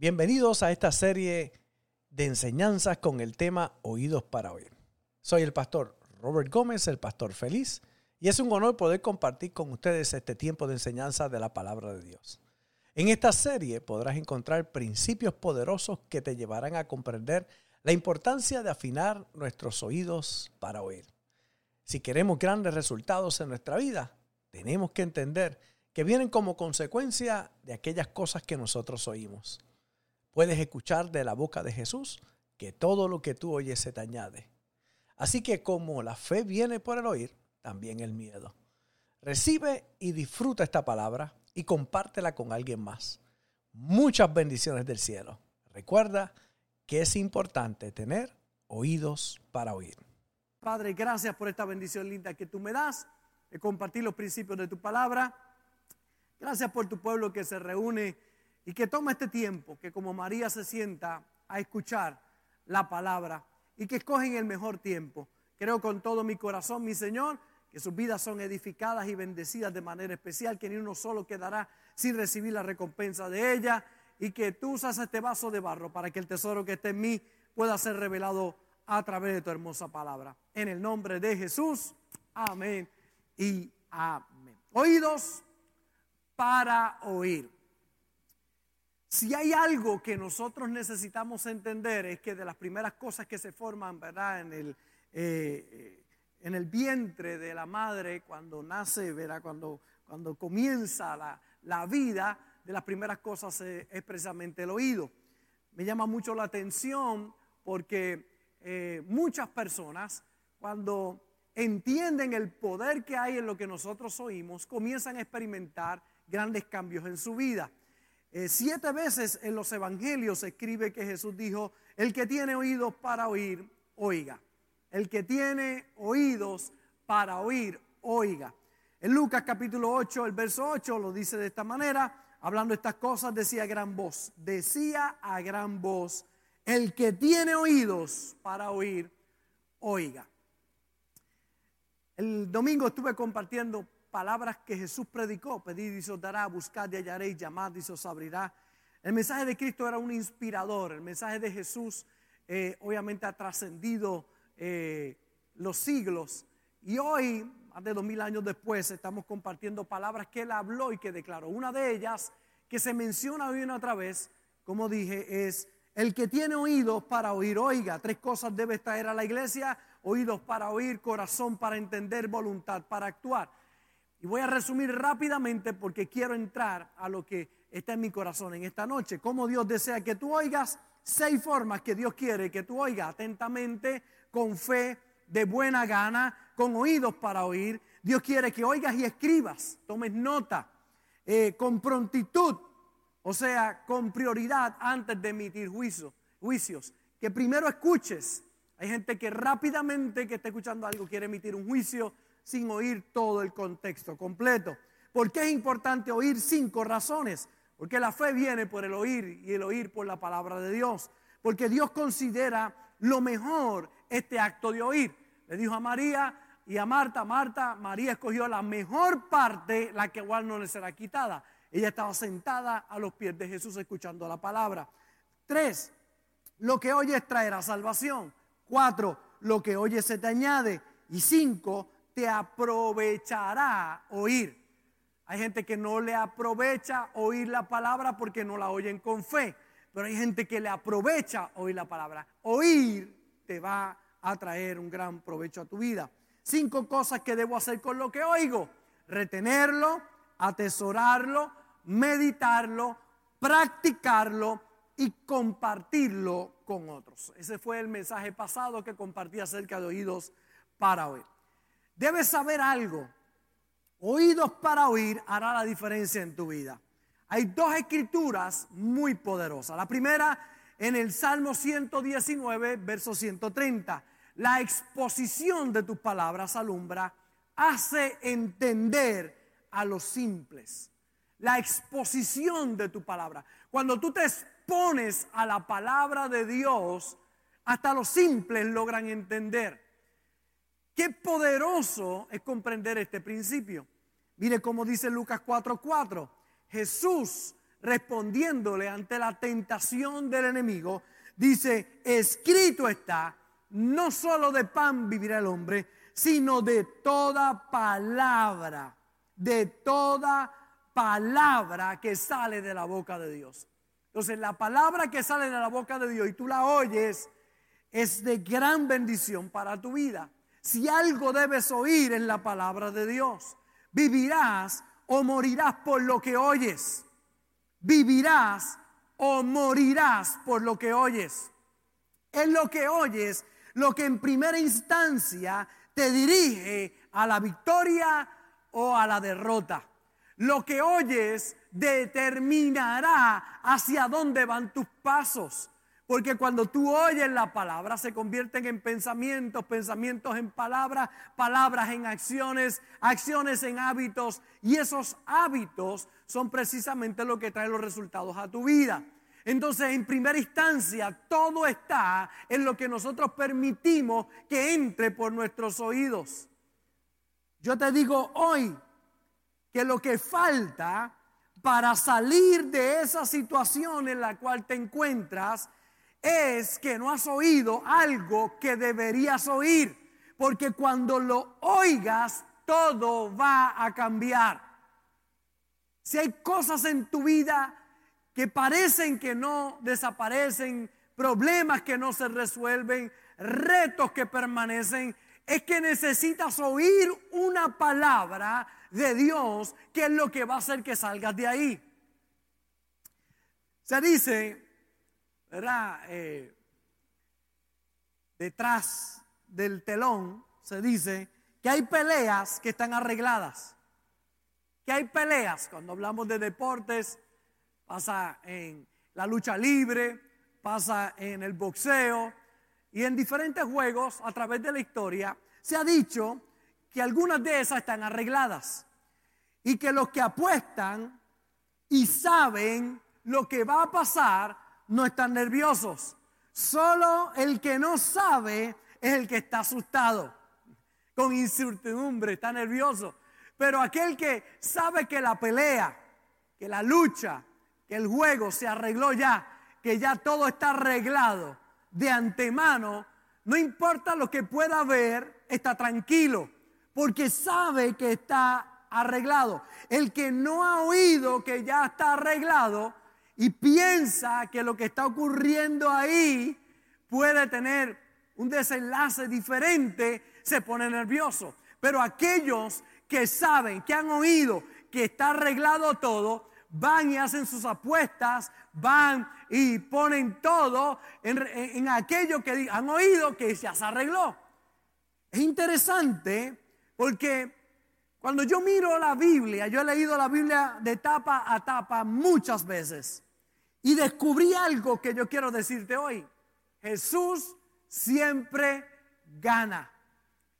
Bienvenidos a esta serie de enseñanzas con el tema Oídos para Oír. Soy el pastor Robert Gómez, el pastor feliz, y es un honor poder compartir con ustedes este tiempo de enseñanza de la palabra de Dios. En esta serie podrás encontrar principios poderosos que te llevarán a comprender la importancia de afinar nuestros oídos para oír. Si queremos grandes resultados en nuestra vida, tenemos que entender que vienen como consecuencia de aquellas cosas que nosotros oímos puedes escuchar de la boca de Jesús que todo lo que tú oyes se te añade. Así que como la fe viene por el oír, también el miedo. Recibe y disfruta esta palabra y compártela con alguien más. Muchas bendiciones del cielo. Recuerda que es importante tener oídos para oír. Padre, gracias por esta bendición linda que tú me das de compartir los principios de tu palabra. Gracias por tu pueblo que se reúne y que toma este tiempo, que como María se sienta a escuchar la palabra y que escogen el mejor tiempo. Creo con todo mi corazón, mi Señor, que sus vidas son edificadas y bendecidas de manera especial, que ni uno solo quedará sin recibir la recompensa de ella y que tú usas este vaso de barro para que el tesoro que esté en mí pueda ser revelado a través de tu hermosa palabra. En el nombre de Jesús, amén y amén. Oídos para oír. Si hay algo que nosotros necesitamos entender es que de las primeras cosas que se forman, ¿verdad? En el, eh, en el vientre de la madre, cuando nace, ¿verdad? Cuando, cuando comienza la, la vida, de las primeras cosas es, precisamente el oído. Me llama mucho la atención porque eh, muchas personas, cuando entienden el poder que hay en lo que nosotros oímos, comienzan a experimentar grandes cambios en su vida. Eh, siete veces en los evangelios se escribe que Jesús dijo, el que tiene oídos para oír, oiga. El que tiene oídos para oír, oiga. En Lucas capítulo 8, el verso 8 lo dice de esta manera, hablando estas cosas, decía a gran voz, decía a gran voz, el que tiene oídos para oír, oiga. El domingo estuve compartiendo palabras que Jesús predicó, pedid y se os dará, buscad y hallaréis, llamad y abrirá. El mensaje de Cristo era un inspirador, el mensaje de Jesús eh, obviamente ha trascendido eh, los siglos y hoy, más de dos mil años después, estamos compartiendo palabras que él habló y que declaró. Una de ellas que se menciona hoy una otra vez, como dije, es el que tiene oídos para oír, oiga, tres cosas debe traer a la iglesia, oídos para oír, corazón para entender, voluntad para actuar. Y voy a resumir rápidamente porque quiero entrar a lo que está en mi corazón en esta noche. Cómo Dios desea que tú oigas, seis formas que Dios quiere que tú oigas atentamente, con fe, de buena gana, con oídos para oír. Dios quiere que oigas y escribas, tomes nota, eh, con prontitud, o sea, con prioridad antes de emitir juicio, juicios. Que primero escuches. Hay gente que rápidamente que está escuchando algo quiere emitir un juicio sin oír todo el contexto completo. ¿Por qué es importante oír? Cinco razones. Porque la fe viene por el oír y el oír por la palabra de Dios. Porque Dios considera lo mejor este acto de oír. Le dijo a María y a Marta, Marta, María escogió la mejor parte, la que igual no le será quitada. Ella estaba sentada a los pies de Jesús escuchando la palabra. Tres, lo que oyes traerá salvación. Cuatro, lo que oyes se te añade. Y cinco, aprovechará oír. Hay gente que no le aprovecha oír la palabra porque no la oyen con fe, pero hay gente que le aprovecha oír la palabra. Oír te va a traer un gran provecho a tu vida. Cinco cosas que debo hacer con lo que oigo. Retenerlo, atesorarlo, meditarlo, practicarlo y compartirlo con otros. Ese fue el mensaje pasado que compartí acerca de oídos para oír. Debes saber algo. Oídos para oír hará la diferencia en tu vida. Hay dos escrituras muy poderosas. La primera en el Salmo 119, verso 130. La exposición de tus palabras alumbra, hace entender a los simples. La exposición de tu palabra. Cuando tú te expones a la palabra de Dios, hasta los simples logran entender. Qué poderoso es comprender este principio. Mire cómo dice Lucas 4:4. Jesús respondiéndole ante la tentación del enemigo, dice, escrito está, no solo de pan vivirá el hombre, sino de toda palabra, de toda palabra que sale de la boca de Dios. Entonces, la palabra que sale de la boca de Dios y tú la oyes es de gran bendición para tu vida. Si algo debes oír en la palabra de Dios, vivirás o morirás por lo que oyes. Vivirás o morirás por lo que oyes. Es lo que oyes lo que en primera instancia te dirige a la victoria o a la derrota. Lo que oyes determinará hacia dónde van tus pasos. Porque cuando tú oyes la palabra se convierten en pensamientos, pensamientos en palabras, palabras en acciones, acciones en hábitos. Y esos hábitos son precisamente lo que traen los resultados a tu vida. Entonces, en primera instancia, todo está en lo que nosotros permitimos que entre por nuestros oídos. Yo te digo hoy que lo que falta para salir de esa situación en la cual te encuentras es que no has oído algo que deberías oír, porque cuando lo oigas, todo va a cambiar. Si hay cosas en tu vida que parecen que no desaparecen, problemas que no se resuelven, retos que permanecen, es que necesitas oír una palabra de Dios que es lo que va a hacer que salgas de ahí. Se dice ¿verdad? Eh, detrás del telón se dice que hay peleas que están arregladas. Que hay peleas, cuando hablamos de deportes, pasa en la lucha libre, pasa en el boxeo y en diferentes juegos a través de la historia, se ha dicho que algunas de esas están arregladas y que los que apuestan y saben lo que va a pasar no están nerviosos. Solo el que no sabe es el que está asustado, con incertidumbre, está nervioso. Pero aquel que sabe que la pelea, que la lucha, que el juego se arregló ya, que ya todo está arreglado de antemano, no importa lo que pueda ver, está tranquilo, porque sabe que está arreglado. El que no ha oído que ya está arreglado, y piensa que lo que está ocurriendo ahí puede tener un desenlace diferente, se pone nervioso. Pero aquellos que saben, que han oído que está arreglado todo, van y hacen sus apuestas, van y ponen todo en, aquello que han oído que ya se arregló. Es interesante porque cuando yo miro la Biblia, yo he leído la Biblia de tapa a tapa muchas veces. Y descubrí algo que yo quiero decirte hoy. Jesús siempre gana.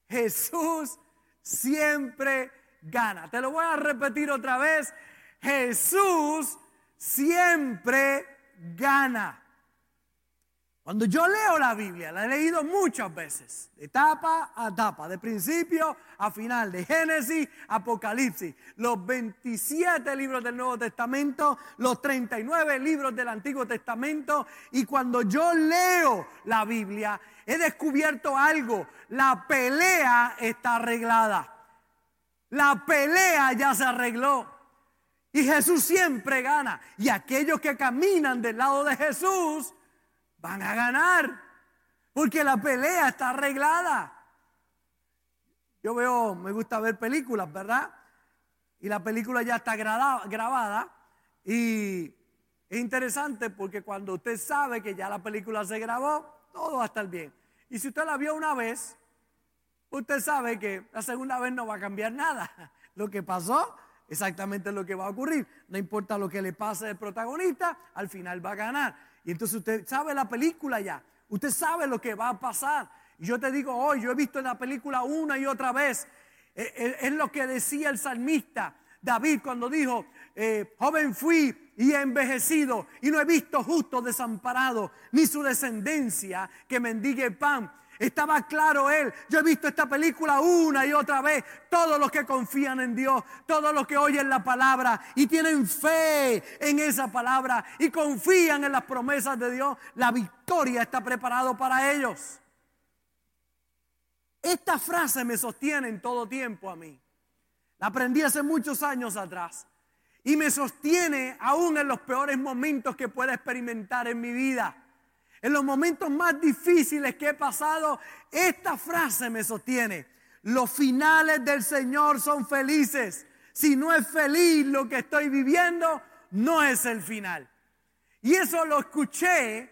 Jesús siempre gana. Te lo voy a repetir otra vez. Jesús siempre gana. Cuando yo leo la Biblia, la he leído muchas veces, de etapa a etapa, de principio a final, de Génesis a Apocalipsis, los 27 libros del Nuevo Testamento, los 39 libros del Antiguo Testamento, y cuando yo leo la Biblia, he descubierto algo, la pelea está arreglada, la pelea ya se arregló. Y Jesús siempre gana. Y aquellos que caminan del lado de Jesús, van a ganar. Porque la pelea está arreglada. Yo veo, me gusta ver películas, ¿verdad? Y la película ya está grabada. Y es interesante porque cuando usted sabe que ya la película se grabó, todo va a estar bien. Y si usted la vio una vez, usted sabe que la segunda vez no va a cambiar nada. Lo que pasó, exactamente lo que va a ocurrir. No importa lo que le pase al protagonista, al final va a ganar. Y entonces usted sabe la película ya. Usted sabe lo que va a pasar. Y yo te digo hoy, yo he visto la película una y otra vez. Eh, eh, es lo que decía el salmista David cuando dijo, eh, joven fui y he envejecido y no he visto justo desamparado, ni su descendencia que mendigue pan. Estaba claro él. Yo he visto esta película una y otra vez. Todos los que confían en Dios, todos los que oyen la palabra y tienen fe en esa palabra y confían en las promesas de Dios, la victoria está preparada para ellos. Esta frase me sostiene en todo tiempo a mí. La aprendí hace muchos años atrás y me sostiene aún en los peores momentos que pueda experimentar en mi vida. En los momentos más difíciles que he pasado, esta frase me sostiene. Los finales del Señor son felices. Si no es feliz lo que estoy viviendo, no es el final. Y eso lo escuché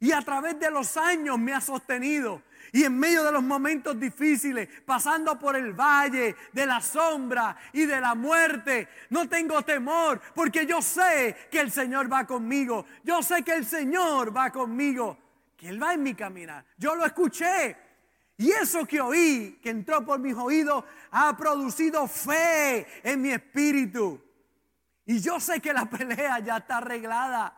y a través de los años me ha sostenido. Y en medio de los momentos difíciles, pasando por el valle de la sombra y de la muerte, no tengo temor porque yo sé que el Señor va conmigo. Yo sé que el Señor va conmigo, que Él va en mi caminar. Yo lo escuché. Y eso que oí, que entró por mis oídos, ha producido fe en mi espíritu. Y yo sé que la pelea ya está arreglada.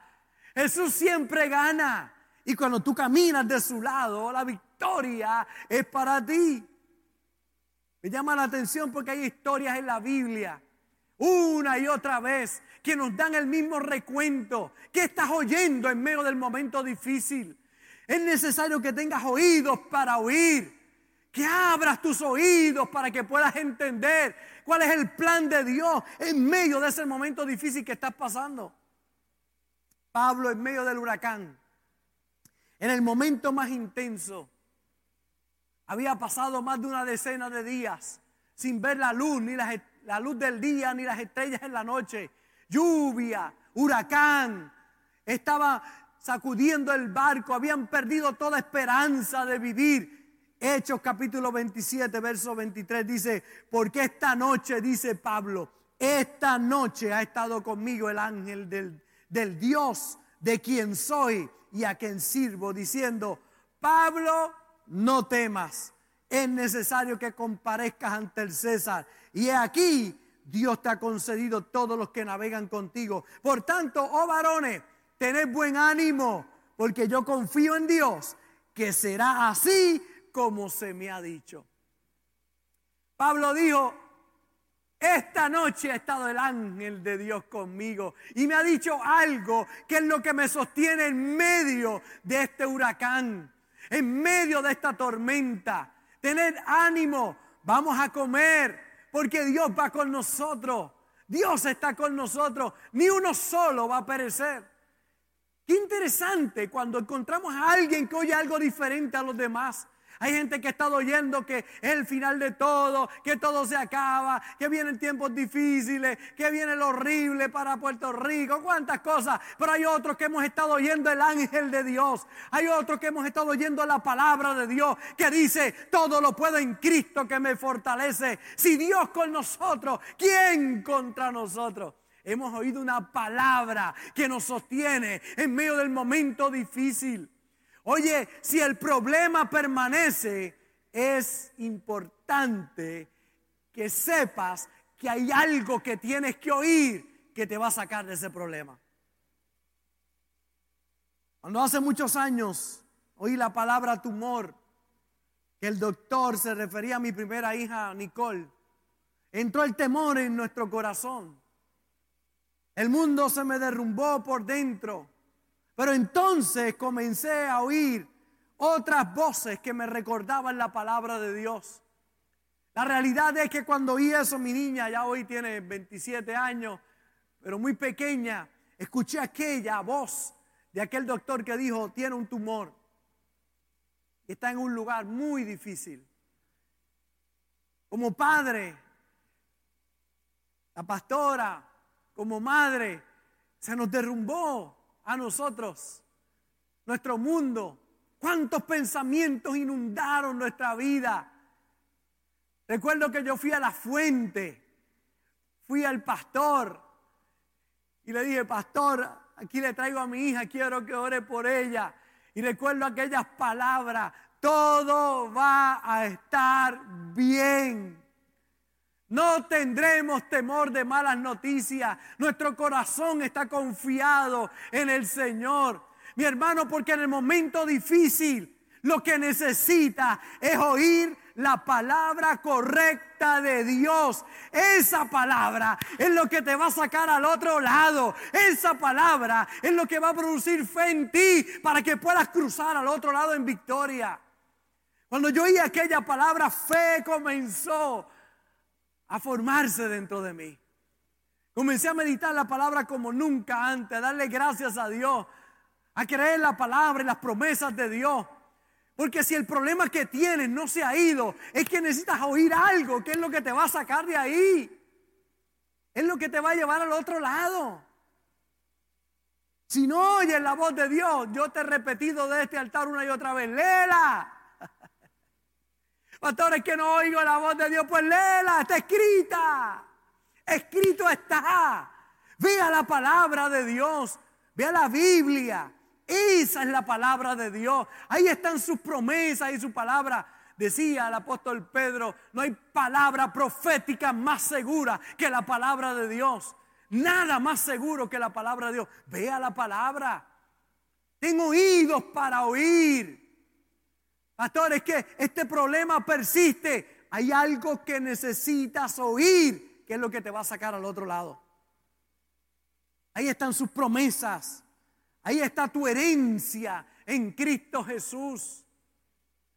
Jesús siempre gana. Y cuando tú caminas de su lado, la victoria es para ti. Me llama la atención porque hay historias en la Biblia, una y otra vez, que nos dan el mismo recuento. ¿Qué estás oyendo en medio del momento difícil? Es necesario que tengas oídos para oír. Que abras tus oídos para que puedas entender cuál es el plan de Dios en medio de ese momento difícil que estás pasando. Pablo en medio del huracán en el momento más intenso. Había pasado más de una decena de días sin ver la luz, ni la, luz del día, ni las estrellas en la noche. Lluvia, huracán. Estaba sacudiendo el barco, habían perdido toda esperanza de vivir. Hechos capítulo 27, verso 23 dice, porque esta noche, dice Pablo, esta noche ha estado conmigo el ángel del, del Dios de quien soy y a quien sirvo, diciendo, Pablo, no temas, es necesario que comparezcas ante el César. Y aquí, Dios te ha concedido todos los que navegan contigo. Por tanto, oh varones, tened buen ánimo, porque yo confío en Dios, que será así como se me ha dicho. Pablo dijo, esta noche ha estado el ángel de Dios conmigo y me ha dicho algo que es lo que me sostiene en medio de este huracán, en medio de esta tormenta. Tener ánimo, vamos a comer porque Dios va con nosotros. Dios está con nosotros, ni uno solo va a perecer. Qué interesante cuando encontramos a alguien que oye algo diferente a los demás. Hay gente que ha estado oyendo que es el final de todo, que todo se acaba, que vienen tiempos difíciles, que viene lo horrible para Puerto Rico, cuántas cosas. Pero hay otros que hemos estado oyendo el ángel de Dios. Hay otros que hemos estado oyendo la palabra de Dios que dice, todo lo puedo en Cristo que me fortalece. Si Dios con nosotros, ¿quién contra nosotros? Hemos oído una palabra que nos sostiene en medio del momento difícil. Oye, si el problema permanece, es importante que sepas que hay algo que tienes que oír que te va a sacar de ese problema. Cuando hace muchos años oí la palabra tumor, que el doctor se refería a mi primera hija, Nicole, entró el temor en nuestro corazón. El mundo se me derrumbó por dentro. Pero entonces comencé a oír otras voces que me recordaban la palabra de Dios. La realidad es que cuando oí eso, mi niña ya hoy tiene 27 años, pero muy pequeña, escuché aquella voz de aquel doctor que dijo, tiene un tumor está en un lugar muy difícil. Como padre, la pastora, como madre, se nos derrumbó a nosotros, nuestro mundo. Cuántos pensamientos inundaron nuestra vida. Recuerdo que yo fui a la fuente, fui al pastor y le dije, pastor, aquí le traigo a mi hija, quiero que ore por ella. Y recuerdo aquellas palabras, todo va a estar bien. No tendremos temor de malas noticias. Nuestro corazón está confiado en el Señor. Mi hermano, porque en el momento difícil lo que necesita es oír la palabra correcta de Dios. Esa palabra es lo que te va a sacar al otro lado. Esa palabra es lo que va a producir fe en ti para que puedas cruzar al otro lado en victoria. Cuando yo oí aquella palabra, fe comenzó a formarse dentro de mí. Comencé a meditar la palabra como nunca antes, a darle gracias a Dios, a creer la palabra y las promesas de Dios. Porque si el problema que tienes no se ha ido, es que necesitas oír algo, que es lo que te va a sacar de ahí. Es lo que te va a llevar al otro lado. Si no oyes la voz de Dios, yo te he repetido de este altar una y otra vez, léela. Pastores que no oigo la voz de Dios, pues léela, está escrita. Escrito está. Vea la palabra de Dios, vea la Biblia. Esa es la palabra de Dios. Ahí están sus promesas y su palabra. Decía el apóstol Pedro, no hay palabra profética más segura que la palabra de Dios. Nada más seguro que la palabra de Dios. Vea la palabra. Tengo oídos para oír. Pastor, es que este problema persiste. Hay algo que necesitas oír, que es lo que te va a sacar al otro lado. Ahí están sus promesas. Ahí está tu herencia en Cristo Jesús.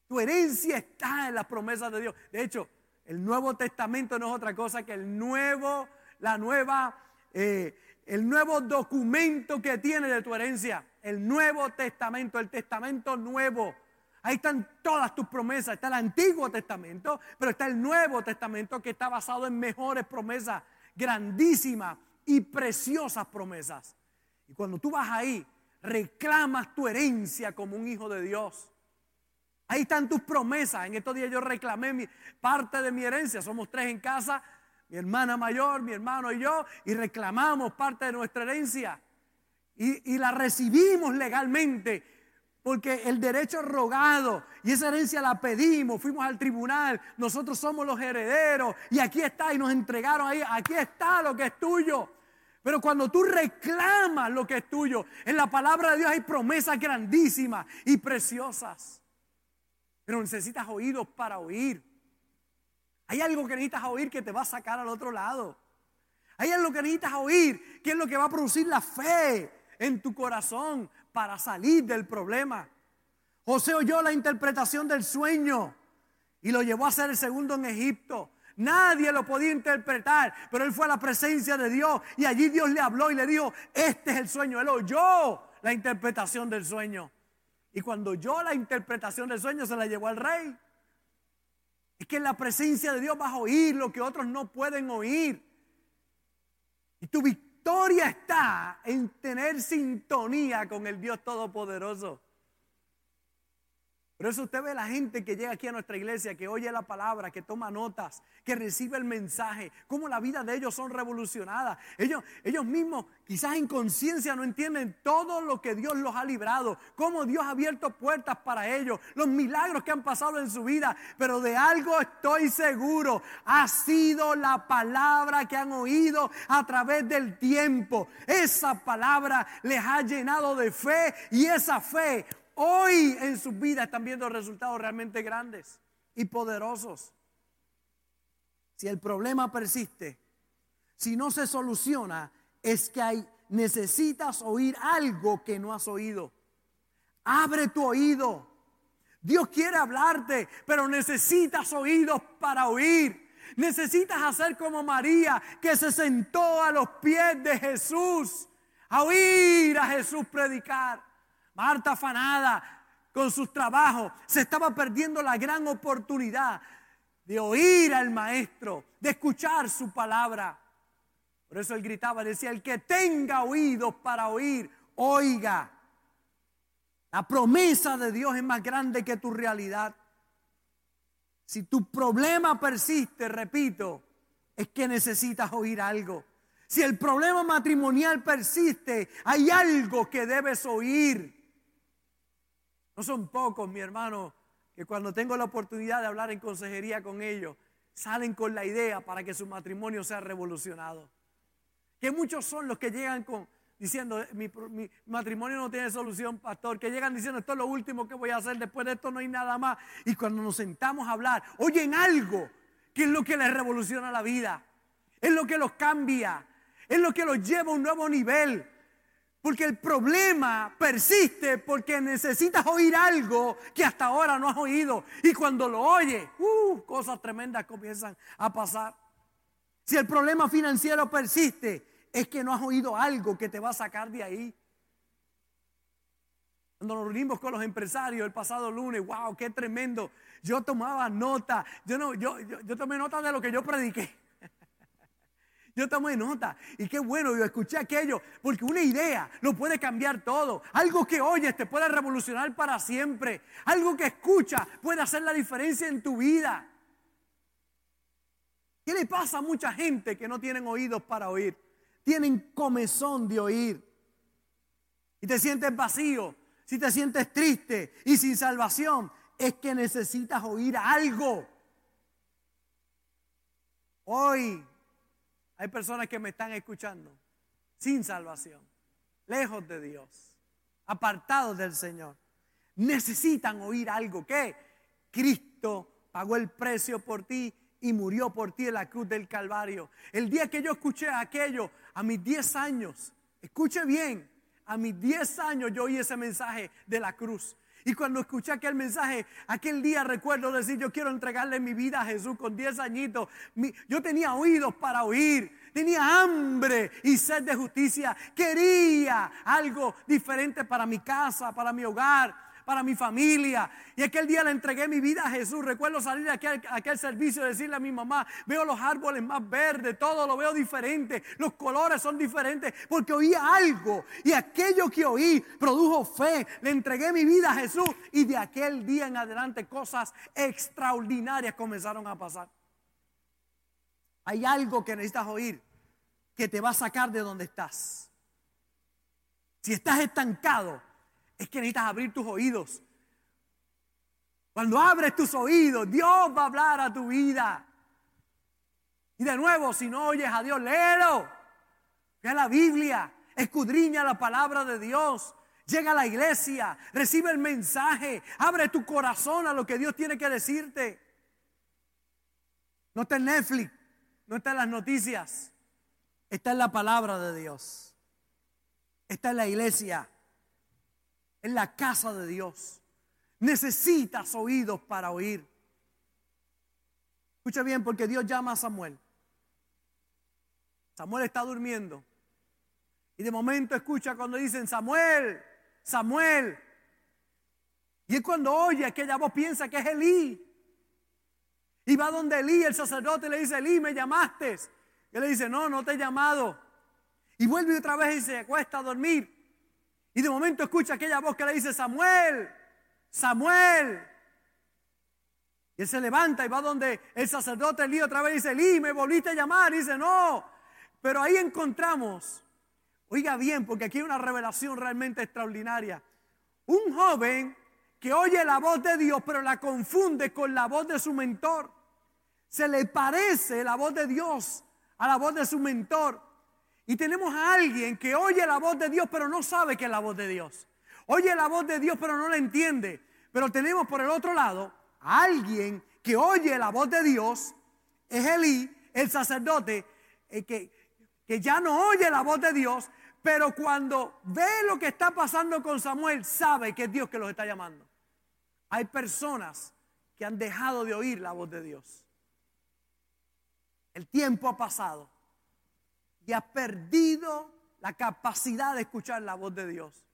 Tu herencia está en las promesas de Dios. De hecho, el Nuevo Testamento no es otra cosa que el nuevo, la nueva, eh, el nuevo documento que tiene de tu herencia. El Nuevo Testamento, el Testamento nuevo. Ahí están todas tus promesas. Está el Antiguo Testamento, pero está el Nuevo Testamento que está basado en mejores promesas, grandísimas y preciosas promesas. Y cuando tú vas ahí, reclamas tu herencia como un hijo de Dios. Ahí están tus promesas. En estos días yo reclamé mi, parte de mi herencia. Somos tres en casa, mi hermana mayor, mi hermano y yo, y reclamamos parte de nuestra herencia. Y, y la recibimos legalmente, porque el derecho es rogado y esa herencia la pedimos, fuimos al tribunal, nosotros somos los herederos y aquí está y nos entregaron ahí, aquí está lo que es tuyo. Pero cuando tú reclamas lo que es tuyo, en la palabra de Dios hay promesas grandísimas y preciosas. Pero necesitas oídos para oír. Hay algo que necesitas oír que te va a sacar al otro lado. Hay algo que necesitas oír que es lo que va a producir la fe en tu corazón para salir del problema. José oyó la interpretación del sueño y lo llevó a ser el segundo en Egipto. Nadie lo podía interpretar, pero él fue a la presencia de Dios y allí Dios le habló y le dijo, este es el sueño. Él oyó la interpretación del sueño. Y cuando oyó la interpretación del sueño se la llevó al rey. Es que en la presencia de Dios vas a oír lo que otros no pueden oír. Y tu victoria está en tener sintonía con el Dios Todopoderoso. Por eso usted ve la gente que llega aquí a nuestra iglesia, que oye la palabra, que toma notas, que recibe el mensaje, cómo la vida de ellos son revolucionadas. Ellos, ellos mismos quizás en conciencia no entienden todo lo que Dios los ha librado, cómo Dios ha abierto puertas para ellos, los milagros que han pasado en su vida. Pero de algo estoy seguro, ha sido la palabra que han oído a través del tiempo. Esa palabra les ha llenado de fe y esa fe hoy en sus vidas están viendo resultados realmente grandes y poderosos. Si el problema persiste, si no se soluciona, es que hay, necesitas oír algo que no has oído. Abre tu oído. Dios quiere hablarte, pero necesitas oídos para oír. Necesitas hacer como María, que se sentó a los pies de Jesús, a oír a Jesús predicar. Marta afanada con sus trabajos, se estaba perdiendo la gran oportunidad de oír al maestro, de escuchar su palabra. Por eso él gritaba, decía, el que tenga oídos para oír, oiga. La promesa de Dios es más grande que tu realidad. Si tu problema persiste, repito, es que necesitas oír algo. Si el problema matrimonial persiste, hay algo que debes oír. No son pocos, mi hermano, que cuando tengo la oportunidad de hablar en consejería con ellos, salen con la idea para que su matrimonio sea revolucionado. Que muchos son los que llegan con diciendo, mi, mi, matrimonio no tiene solución, pastor, que llegan diciendo, esto es lo último que voy a hacer, después de esto no hay nada más. Y cuando nos sentamos a hablar, oyen algo que es lo que les revoluciona la vida, es lo que los cambia, es lo que los lleva a un nuevo nivel. Porque el problema persiste porque necesitas oír algo que hasta ahora no has oído. Y cuando lo oyes, uh, cosas tremendas comienzan a pasar. Si el problema financiero persiste, es que no has oído algo que te va a sacar de ahí. Cuando nos reunimos con los empresarios el pasado lunes, wow, qué tremendo. Yo tomaba nota, yo, no, yo, yo tomé nota de lo que yo prediqué. Yo tomé nota. Y qué bueno, yo escuché aquello. Porque una idea lo puede cambiar todo. Algo que oyes te puede revolucionar para siempre. Algo que escuchas puede hacer la diferencia en tu vida. ¿Qué le pasa a mucha gente que no tienen oídos para oír? Tienen comezón de oír. Y te sientes vacío, si te sientes triste y sin salvación, es que necesitas oír algo. Hoy hay personas que me están escuchando sin salvación, lejos de Dios, apartados del Señor. Necesitan oír algo que Cristo pagó el precio por ti y murió por ti en la cruz del Calvario. El día que yo escuché aquello, a mis 10 años, escuche bien, a mis 10 años yo oí ese mensaje de la cruz. Y cuando escuché aquel mensaje, aquel día recuerdo decir, yo quiero entregarle mi vida a Jesús con 10 añitos. yo tenía oídos para oír, tenía hambre y sed de justicia. Quería algo diferente para mi casa, para mi hogar para mi familia. Y aquel día le entregué mi vida a Jesús. Recuerdo salir de aquel, aquel servicio y decirle a mi mamá, veo los árboles más verdes, todo lo veo diferente, los colores son diferentes, porque oía algo. Y aquello que oí produjo fe. Le entregué mi vida a Jesús y de aquel día en adelante cosas extraordinarias comenzaron a pasar. Hay algo que necesitas oír que te va a sacar de donde estás. Si estás estancado, es que necesitas abrir tus oídos. Cuando abres tus oídos, Dios va a hablar a tu vida. Y de nuevo, si no oyes a Dios, léelo. Ve la Biblia, escudriña la palabra de Dios. Llega a la iglesia, recibe el mensaje, abre tu corazón a lo que Dios tiene que decirte. No está en Netflix, no está en las noticias, está en la palabra de Dios. Está en la iglesia en la casa de Dios. Necesitas oídos para oír. Escucha bien, porque Dios llama a Samuel. Samuel está durmiendo. Y de momento escucha cuando dicen, Samuel, Samuel. Y es cuando oye aquella voz, piensa que es Elí. Y va donde Elí, el sacerdote, le dice, Elí, me llamaste. Y él le dice, no, no te he llamado. Y vuelve otra vez y se acuesta a dormir. Y de momento escucha aquella voz que le dice, Samuel, Samuel. Y él se levanta y va donde el sacerdote Elí otra vez dice, Elí, me volviste a llamar. Y dice, no. Pero ahí encontramos, oiga bien, porque aquí hay una revelación realmente extraordinaria. Un joven que oye la voz de Dios, pero la confunde con la voz de su mentor. Se le parece la voz de Dios a la voz de su mentor. Y tenemos a alguien que oye la voz de Dios, pero no sabe que es la voz de Dios. Oye la voz de Dios, pero no la entiende. Pero tenemos por el otro lado a alguien que oye la voz de Dios, es Elí, el sacerdote, eh, que, que ya no oye la voz de Dios, pero cuando ve lo que está pasando con Samuel, sabe que es Dios que los está llamando. Hay personas que han dejado de oír la voz de Dios. El tiempo ha pasado y ha perdido la capacidad de escuchar la voz de Dios.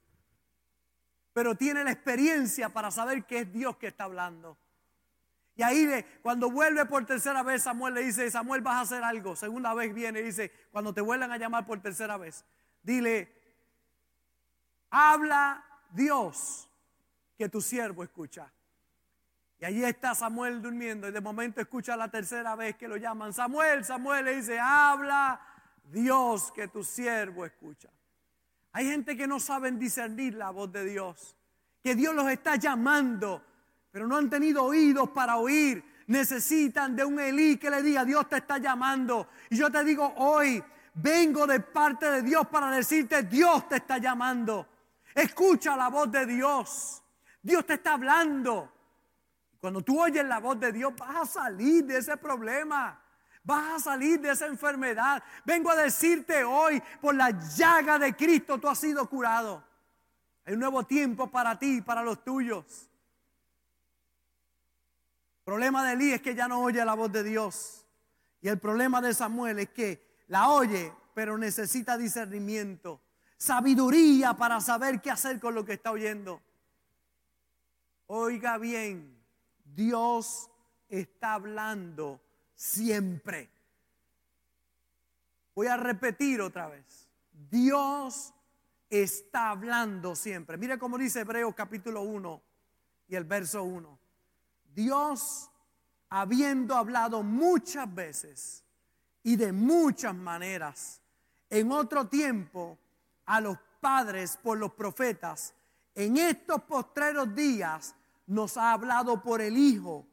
Pero tiene la experiencia para saber que es Dios que está hablando. Y ahí cuando vuelve por tercera vez, Samuel le dice, Samuel vas a hacer algo. Segunda vez viene y dice, cuando te vuelvan a llamar por tercera vez, dile, habla Dios que tu siervo escucha. Y allí está Samuel durmiendo y de momento escucha la tercera vez que lo llaman. Samuel, Samuel le dice, habla Dios que tu siervo escucha. Hay gente que no saben discernir la voz de Dios, que Dios los está llamando, pero no han tenido oídos para oír. Necesitan de un Elí que le diga, Dios te está llamando. Y yo te digo hoy, vengo de parte de Dios para decirte, Dios te está llamando. Escucha la voz de Dios. Dios te está hablando. Cuando tú oyes la voz de Dios, vas a salir de ese problema. Vas a salir de esa enfermedad. Vengo a decirte hoy, por la llaga de Cristo tú has sido curado. Hay un nuevo tiempo para ti y para los tuyos. El problema de Elí es que ya no oye la voz de Dios. Y el problema de Samuel es que la oye, pero necesita discernimiento, sabiduría para saber qué hacer con lo que está oyendo. Oiga bien, Dios está hablando siempre. Voy a repetir otra vez. Dios está hablando siempre. Mire cómo dice Hebreos capítulo 1 y el verso 1. Dios, habiendo hablado muchas veces y de muchas maneras, en otro tiempo a los padres por los profetas, en estos postreros días nos ha hablado por el Hijo,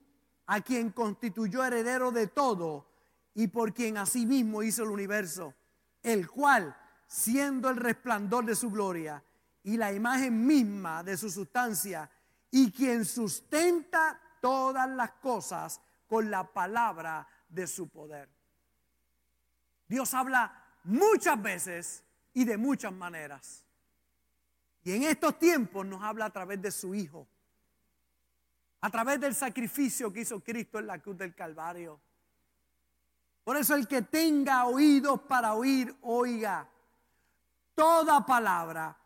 a quien constituyó heredero de todo y por quien asimismo hizo el universo, el cual, siendo el resplandor de su gloria y la imagen misma de su sustancia, y quien sustenta todas las cosas con la palabra de su poder. Dios habla muchas veces y de muchas maneras. Y en estos tiempos nos habla a través de su Hijo, a través del sacrificio que hizo Cristo en la cruz del Calvario. Por eso el que tenga oídos para oír, oiga. Toda palabra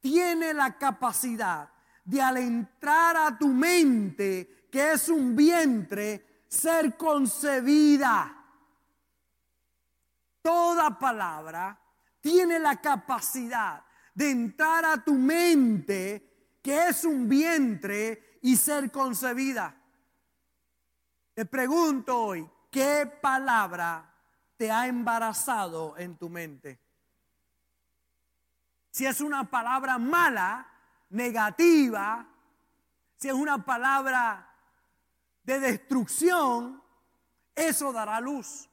tiene la capacidad de al entrar a tu mente, que es un vientre, ser concebida. Toda palabra tiene la capacidad de entrar a tu mente, que es un vientre, y ser concebida. Te pregunto hoy, ¿qué palabra te ha embarazado en tu mente? Si es una palabra mala, negativa, si es una palabra de destrucción, eso dará luz.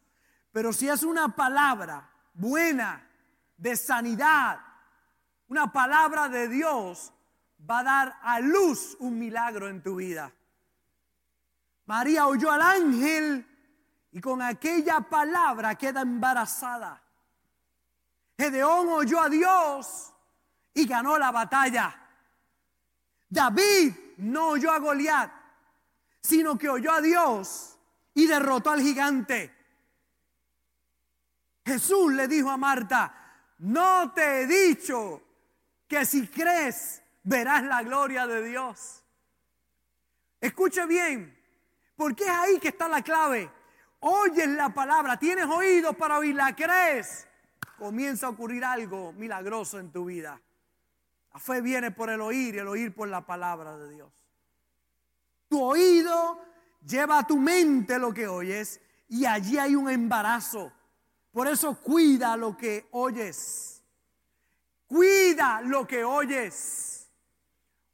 Pero si es una palabra buena, de sanidad, una palabra de Dios, va a dar a luz un milagro en tu vida. María oyó al ángel y con aquella palabra queda embarazada. Gedeón oyó a Dios y ganó la batalla. David no oyó a Goliat, sino que oyó a Dios y derrotó al gigante. Jesús le dijo a Marta, no te he dicho que si crees verás la gloria de Dios. Escuche bien, porque es ahí que está la clave. Oyes la palabra, tienes oídos para oírla, crees. Comienza a ocurrir algo milagroso en tu vida. La fe viene por el oír y el oír por la palabra de Dios. Tu oído lleva a tu mente lo que oyes y allí hay un embarazo. Por eso cuida lo que oyes. Cuida lo que oyes.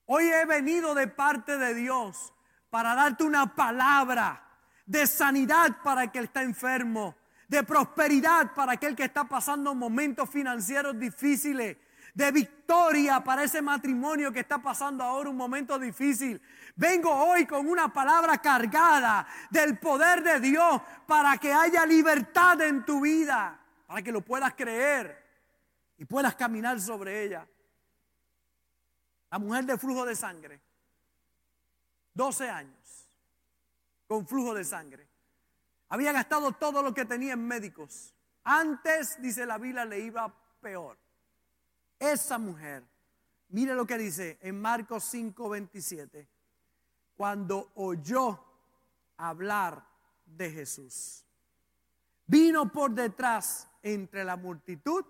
Hoy he venido de parte de Dios para darte una palabra de sanidad para el que está enfermo, de prosperidad para aquel que está pasando momentos financieros difíciles, de victoria para ese matrimonio que está pasando ahora un momento difícil. Vengo hoy con una palabra cargada del poder de Dios para que haya libertad en tu vida, para que lo puedas creer y puedas caminar sobre ella. La mujer de flujo de sangre, 12 años con flujo de sangre. Había gastado todo lo que tenía en médicos. Antes, dice la Biblia, le iba peor. Esa mujer, mire lo que dice en Marcos 5:27, cuando oyó hablar de Jesús, vino por detrás entre la multitud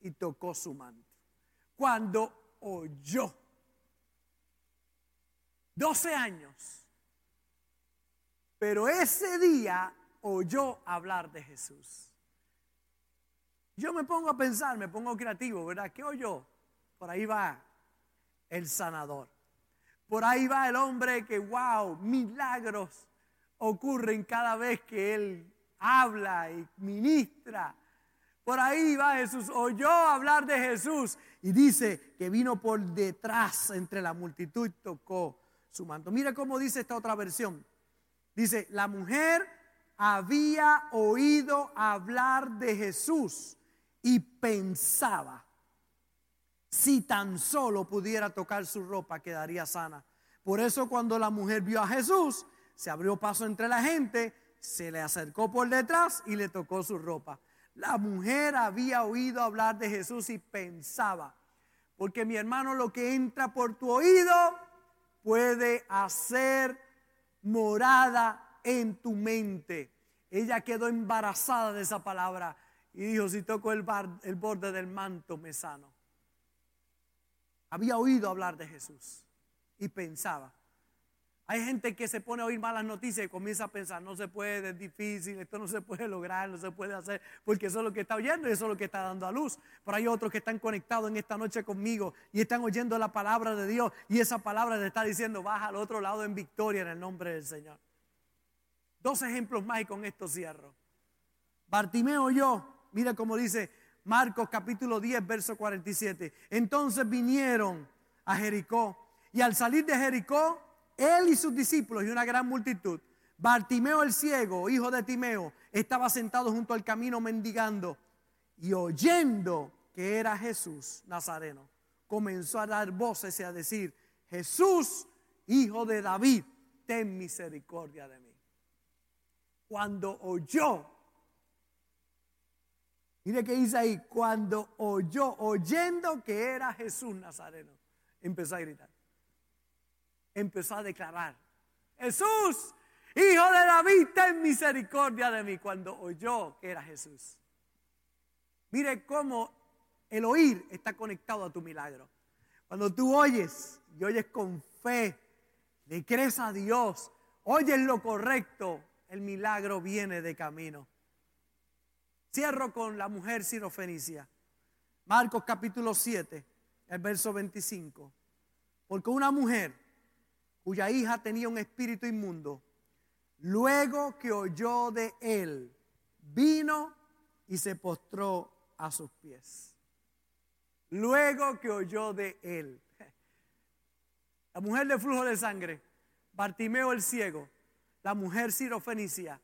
y tocó su manto. Cuando oyó, 12 años, pero ese día oyó hablar de Jesús. Yo me pongo a pensar, me pongo creativo, ¿verdad? ¿Qué oyó? Por ahí va el sanador. Por ahí va el hombre que, wow, milagros ocurren cada vez que él habla y ministra. Por ahí va Jesús, oyó hablar de Jesús y dice que vino por detrás entre la multitud y tocó su manto. Mira cómo dice esta otra versión. Dice, la mujer había oído hablar de Jesús y pensaba, si tan solo pudiera tocar su ropa, quedaría sana. Por eso cuando la mujer vio a Jesús, se abrió paso entre la gente, se le acercó por detrás y le tocó su ropa. La mujer había oído hablar de Jesús y pensaba, porque mi hermano lo que entra por tu oído puede hacer morada en tu mente. Ella quedó embarazada de esa palabra y dijo, si toco el, el borde del manto me sano. Había oído hablar de Jesús y pensaba. Hay gente que se pone a oír malas noticias y comienza a pensar, no se puede, es difícil, esto no se puede lograr, no se puede hacer, porque eso es lo que está oyendo y eso es lo que está dando a luz. Pero hay otros que están conectados en esta noche conmigo y están oyendo la palabra de Dios y esa palabra le está diciendo, baja al otro lado en victoria en el nombre del Señor. Dos ejemplos más y con esto cierro. Bartimeo yo, mira cómo dice Marcos capítulo 10, verso 47. Entonces vinieron a Jericó y al salir de Jericó, él y sus discípulos y una gran multitud, Bartimeo el ciego, hijo de Timeo, estaba sentado junto al camino mendigando y oyendo que era Jesús Nazareno, comenzó a dar voces y a decir, Jesús, hijo de David, ten misericordia de mí. Cuando oyó, mire que dice ahí, cuando oyó, oyendo que era Jesús Nazareno, empezó a gritar empezó a declarar, Jesús, hijo de David, ten misericordia de mí cuando oyó que era Jesús. Mire cómo el oír está conectado a tu milagro. Cuando tú oyes y oyes con fe, le crees a Dios, oyes lo correcto, el milagro viene de camino. Cierro con la mujer sirofenicia. Marcos capítulo 7, el verso 25. Porque una mujer cuya hija tenía un espíritu inmundo, luego que oyó de él, vino y se postró a sus pies. Luego que oyó de él. La mujer de flujo de sangre, Bartimeo el ciego, la mujer sirofenicia,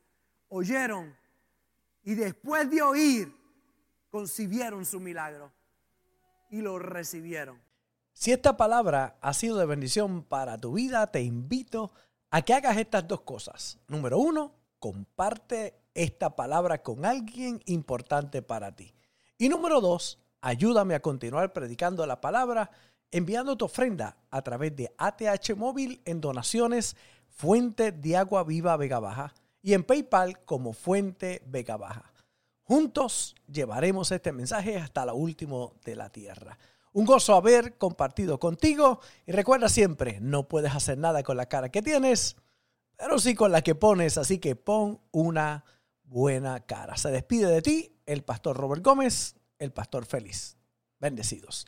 oyeron y después de oír, concibieron su milagro y lo recibieron. Si esta palabra ha sido de bendición para tu vida, te invito a que hagas estas dos cosas. Número uno, comparte esta palabra con alguien importante para ti. Y número dos, ayúdame a continuar predicando la palabra enviando tu ofrenda a través de ATH Móvil en donaciones Fuente de Agua Viva Vega Baja y en PayPal como Fuente Vega Baja. Juntos llevaremos este mensaje hasta lo último de la tierra. Un gozo haber compartido contigo y recuerda siempre, no puedes hacer nada con la cara que tienes, pero sí con la que pones, así que pon una buena cara. Se despide de ti el pastor Robert Gómez, el pastor feliz. Bendecidos.